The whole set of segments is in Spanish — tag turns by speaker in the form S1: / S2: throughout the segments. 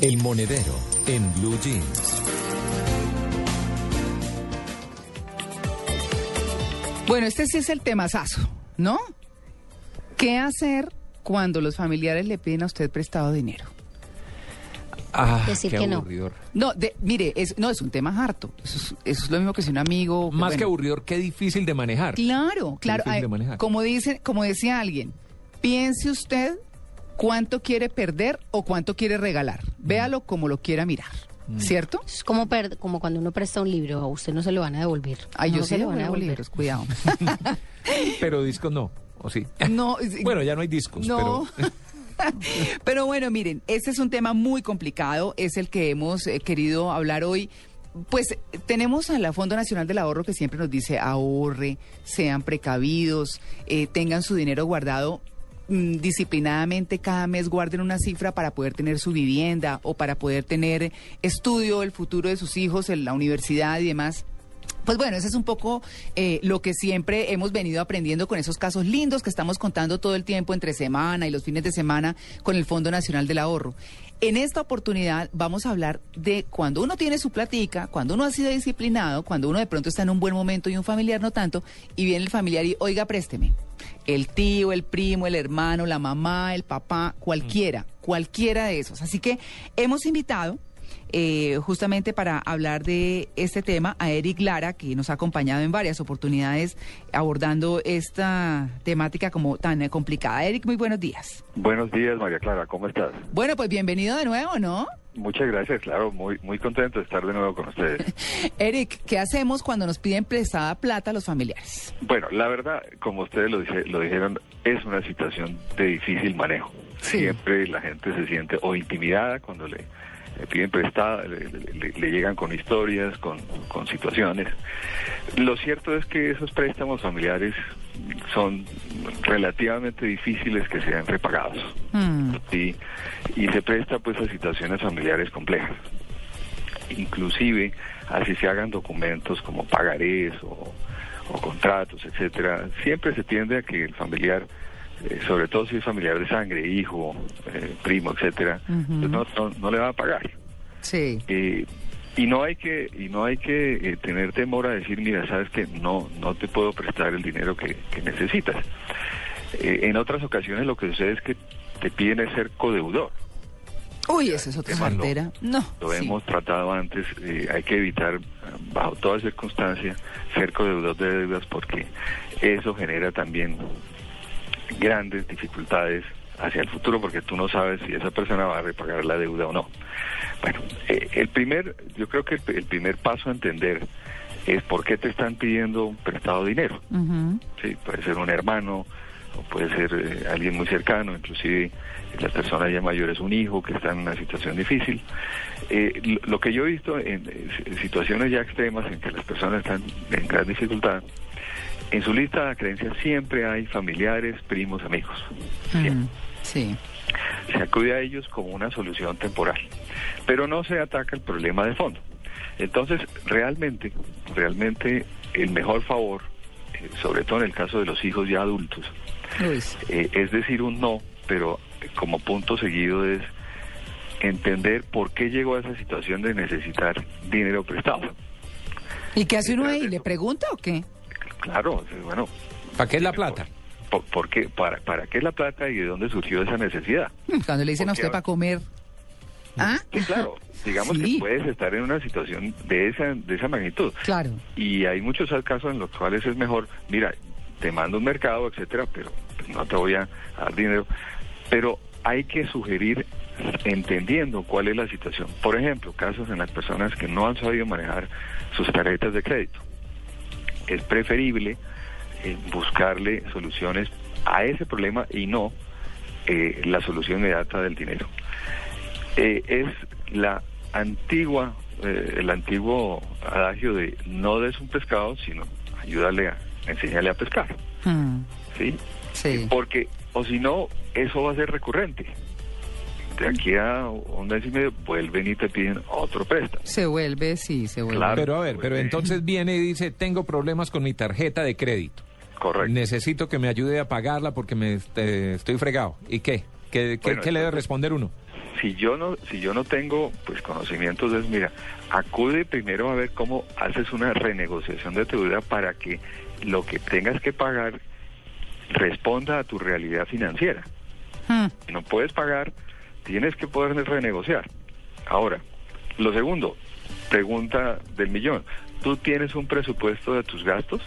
S1: El Monedero en Blue Jeans.
S2: Bueno, este sí es el temazazo, ¿no? ¿Qué hacer cuando los familiares le piden a usted prestado dinero?
S3: Ah,
S4: Decir
S3: qué
S4: que no.
S3: aburridor.
S2: No, de- mire, es, no, es un tema harto. Eso es, eso es lo mismo que si un amigo...
S3: Más que aburridor, qué difícil de manejar.
S2: Claro, claro.
S3: difícil de
S2: Ay,
S3: manejar.
S2: como dice, como decía alguien, piense usted cuánto quiere perder o cuánto quiere regalar. Véalo como lo quiera mirar, ¿cierto?
S4: Es como, per- como cuando uno presta un libro, a usted no se lo van a devolver.
S2: Ay,
S4: No
S2: yo
S4: se
S2: sí
S4: lo van a
S2: devuelvo
S4: devolver.
S2: libros, cuidado.
S3: Pero discos no, ¿o sí?
S2: No,
S3: Bueno, ya no hay discos,
S2: No.
S3: pero...
S2: Pero bueno, miren, este es un tema muy complicado, es el que hemos eh, querido hablar hoy. Pues tenemos a la Fondo Nacional del Ahorro que siempre nos dice ahorre, sean precavidos, eh, tengan su dinero guardado mm, disciplinadamente cada mes guarden una cifra para poder tener su vivienda o para poder tener estudio, el futuro de sus hijos en la universidad y demás. Pues bueno, ese es un poco eh, lo que siempre hemos venido aprendiendo con esos casos lindos que estamos contando todo el tiempo entre semana y los fines de semana con el Fondo Nacional del Ahorro. En esta oportunidad vamos a hablar de cuando uno tiene su platica, cuando uno ha sido disciplinado, cuando uno de pronto está en un buen momento y un familiar no tanto, y viene el familiar y, oiga, présteme. El tío, el primo, el hermano, la mamá, el papá, cualquiera, cualquiera de esos. Así que hemos invitado eh, justamente para hablar de este tema a Eric Lara, que nos ha acompañado en varias oportunidades abordando esta temática como tan complicada. Eric, muy buenos días.
S5: Buenos días, María Clara, ¿cómo estás?
S2: Bueno, pues bienvenido de nuevo, ¿no?
S5: Muchas gracias, claro, muy muy contento de estar de nuevo con ustedes.
S2: Eric, ¿qué hacemos cuando nos piden prestada plata a los familiares?
S5: Bueno, la verdad, como ustedes lo, dice- lo dijeron, es una situación de difícil manejo.
S2: Sí.
S5: Siempre la gente se siente o intimidada cuando le, le piden prestada, le, le- le- le llegan con historias, con, con situaciones. Lo cierto es que esos préstamos familiares son relativamente difíciles que sean repagados.
S2: Hmm,
S5: Sí, y se presta pues a situaciones familiares complejas. Inclusive, así se hagan documentos como pagarés o, o contratos, etcétera, siempre se tiende a que el familiar, eh, sobre todo si es familiar de sangre, hijo, eh, primo, etcétera, pues no, no, no le va a pagar.
S2: sí.
S5: Eh, y no hay que y no hay que tener temor a decir mira sabes que no no te puedo prestar el dinero que, que necesitas en otras ocasiones lo que sucede es que te piden es ser codeudor
S2: Uy, esa es otra
S5: Tema no. lo
S2: sí.
S5: hemos tratado antes eh, hay que evitar bajo toda circunstancia ser codeudor de deudas porque eso genera también grandes dificultades hacia el futuro porque tú no sabes si esa persona va a repagar la deuda o no. Bueno, eh, el primer, yo creo que el, el primer paso a entender es por qué te están pidiendo prestado dinero.
S2: Ujú.
S5: Sí, puede ser un hermano o puede ser eh, alguien muy cercano, inclusive las personas ya mayores, un hijo que está en una situación difícil. Eh, lo, lo que yo he visto en, eh, si- situaciones ya extremas en que las personas están en gran dificultad, en su lista de creencias siempre hay familiares, primos, amigos.
S2: Mm, Sí.
S5: se acude a ellos como una solución temporal, pero no se ataca el problema de fondo. Entonces, realmente, realmente el mejor favor, eh, sobre todo en el caso de los hijos ya adultos, eh, es decir un no, pero como punto seguido es entender por qué llegó a esa situación de necesitar dinero prestado.
S2: ¿Y qué hace uno ahí? ¿Le pregunta o qué?
S5: Claro, bueno,
S3: ¿Para qué es la plata?
S5: ¿por, por qué, para, ¿para qué es la plata y de dónde surgió esa necesidad?
S2: Mm, Cuando le dicen a usted para comer. ¿Ah?
S5: Sí, claro, digamos
S2: Sí.
S5: que puedes estar en una situación de esa, de esa magnitud.
S2: Claro.
S5: Y hay muchos casos en los cuales es mejor, mira, te mando un mercado, etcétera, pero pues, no te voy a dar dinero. Pero hay que sugerir entendiendo cuál es la situación. Por ejemplo, casos en las personas que no han sabido manejar sus tarjetas de crédito. Es preferible eh, buscarle soluciones a ese problema y no eh, la solución inmediata del dinero. Eh, es la antigua, eh, el antiguo adagio de no des un pescado, sino ayúdale a, enseñarle a pescar.
S2: Mm,
S5: ¿Sí?
S2: sí.
S5: Porque, o si no, eso va a ser recurrente. De aquí a un mes y medio vuelven y te piden otro préstamo.
S2: Se vuelve, sí, se vuelve.
S5: Claro.
S3: Pero a ver, pero entonces viene y dice, tengo problemas con mi tarjeta de crédito.
S5: Correcto.
S3: Necesito que me ayude a pagarla porque me este, estoy fregado. ¿Y qué? ¿Qué, qué-
S5: Bueno,
S3: qué le debe responder uno?
S5: si yo no si yo no tengo pues conocimientos es mira acude primero a ver cómo haces una renegociación de tu deuda para que lo que tengas que pagar responda a tu realidad financiera
S2: Mm,
S5: si no puedes pagar tienes que poder renegociar ahora lo segundo pregunta del millón tú tienes un presupuesto de tus gastos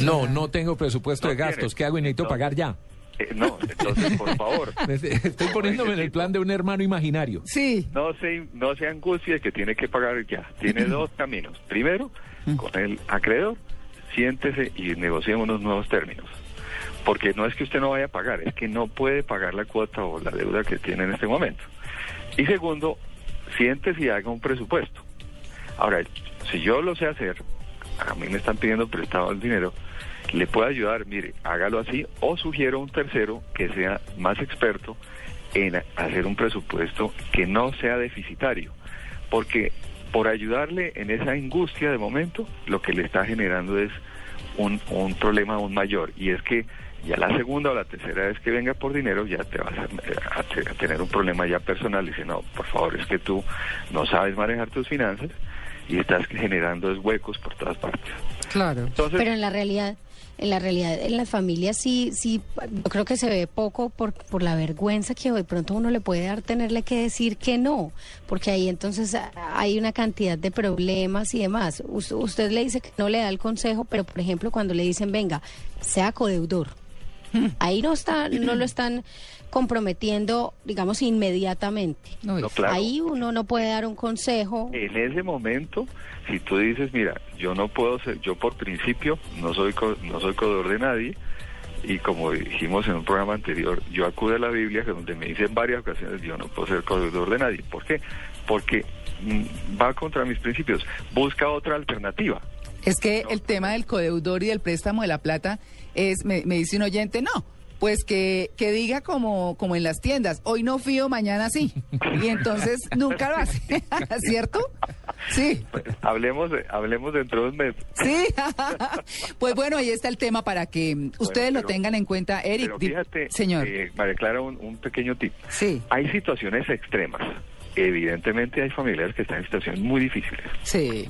S3: No, no tengo presupuesto
S5: No
S3: de gastos.
S5: tienes.
S3: ¿Qué hago y necesito
S5: No.
S3: pagar ya?
S5: Eh, no entonces por favor
S3: Estoy poniéndome en el plan de un hermano imaginario.
S2: Sí.
S5: No se, no se angustie que tiene que pagar ya. Tiene dos caminos. Primero, con el acreedor, siéntese y negociemos unos nuevos términos. Porque no es que usted no vaya a pagar, es que no puede pagar la cuota o la deuda que tiene en este momento. Y segundo, siéntese y haga un presupuesto. Ahora, si yo lo sé hacer, a mí me están pidiendo prestado el dinero, le puedo ayudar, mire, hágalo así, o sugiero a un tercero que sea más experto en hacer un presupuesto que no sea deficitario. Porque por ayudarle en esa angustia de momento, lo que le está generando es un, un problema aún mayor. Y es que ya la segunda o la tercera vez que venga por dinero, ya te vas a, a te- a tener un problema ya personal. Dice, no, por favor, es que tú no sabes manejar tus finanzas y estás generando es huecos por todas partes.
S2: Claro.
S5: Entonces,
S4: Pero en la realidad, en la realidad, en las familias sí, sí, yo creo que se ve poco por, por la vergüenza que de pronto uno le puede dar tenerle que decir que no, porque ahí entonces hay una cantidad de problemas y demás. Us- usted le dice que no le da el consejo, pero por ejemplo cuando le dicen, venga, sea codeudor, ahí no está, no lo están comprometiendo, digamos, inmediatamente.
S5: No, claro.
S4: Ahí uno no puede dar un consejo.
S5: en ese momento, si tú dices, mira, yo no puedo ser, yo por principio no soy co- no soy codor de nadie y como dijimos en un programa anterior, yo acudo a la Biblia que donde me dice en varias ocasiones yo no puedo ser codor de nadie. ¿Por qué? Porque mm, va contra mis principios. Busca otra alternativa.
S2: Es que el tema del codeudor y del préstamo de la plata es, me, me dice un oyente, no, pues que, que diga como, como en las tiendas, hoy no fío, mañana sí. Y entonces nunca lo hace, ¿cierto? Sí,
S5: Pues, hablemos hablemos dentro de un mes.
S2: sí. Pues bueno, ahí está el tema para que ustedes lo
S5: pero-
S2: tengan en cuenta, Eric.
S5: Pero fíjate,
S2: señor.
S5: eh, María Clara, un, un pequeño tip.
S2: Sí,
S5: Hay situaciones extremas. Evidentemente hay familias que están en situaciones muy difíciles.
S2: sí.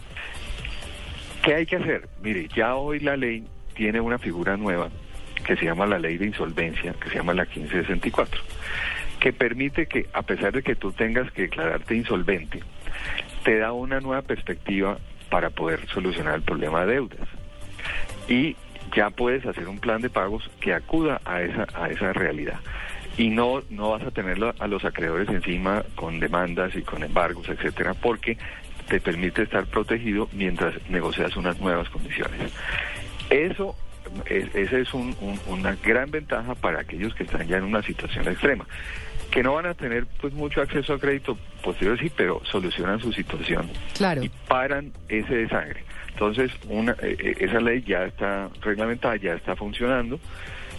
S5: ¿Qué hay que hacer? Mire, ya hoy la ley tiene una figura nueva que se llama la ley de insolvencia, que se llama la 1564, que permite que, a pesar de que tú tengas que declararte insolvente, te da una nueva perspectiva para poder solucionar el problema de deudas. Y ya puedes hacer un plan de pagos que acuda a esa, a esa realidad. Y no, no vas a tenerlo a los acreedores encima con demandas y con embargos, etcétera, porque te permite estar protegido mientras negocias unas nuevas condiciones. Eso es, esa es un- un- una gran ventaja para aquellos que están ya en una situación extrema. Que no van a tener pues mucho acceso a crédito posterior, sí, pero solucionan su situación
S2: Claro.
S5: y paran ese de sangre. Entonces, una, eh, eh, esa ley ya está reglamentada, ya está funcionando.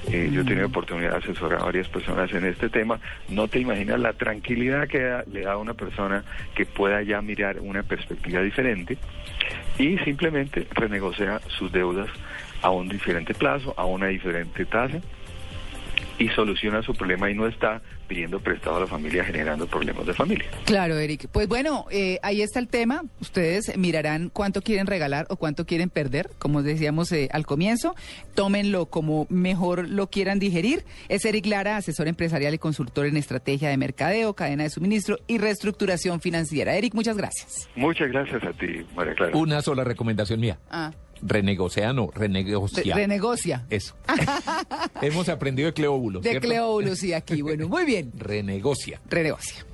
S5: Eh, Yo he tenido oportunidad de asesorar a varias personas en este tema. No te imaginas la tranquilidad que da- le da a una persona que pueda ya mirar una perspectiva diferente y simplemente renegocia sus deudas a un diferente plazo, a una diferente tasa y soluciona su problema y no está pidiendo prestado a la familia generando problemas de familia.
S2: Claro, Eric. Pues bueno, eh, ahí está el tema. Ustedes mirarán cuánto quieren regalar o cuánto quieren perder, como decíamos eh, al comienzo. Tómenlo como mejor lo quieran digerir. Es Eric Lara, asesor empresarial y consultor en estrategia de mercadeo, cadena de suministro y reestructuración financiera. Eric, muchas gracias.
S5: Muchas gracias a ti, María Clara.
S3: Una sola recomendación mía.
S2: Ah,
S3: Renegociar, no, renegocia.
S2: re- renegocia.
S3: Eso. Hemos aprendido de Cleóbulo.
S2: De
S3: ¿cierto?
S2: Cleóbulo, sí, aquí. Bueno, muy bien.
S3: Renegocia.
S2: Renegocia.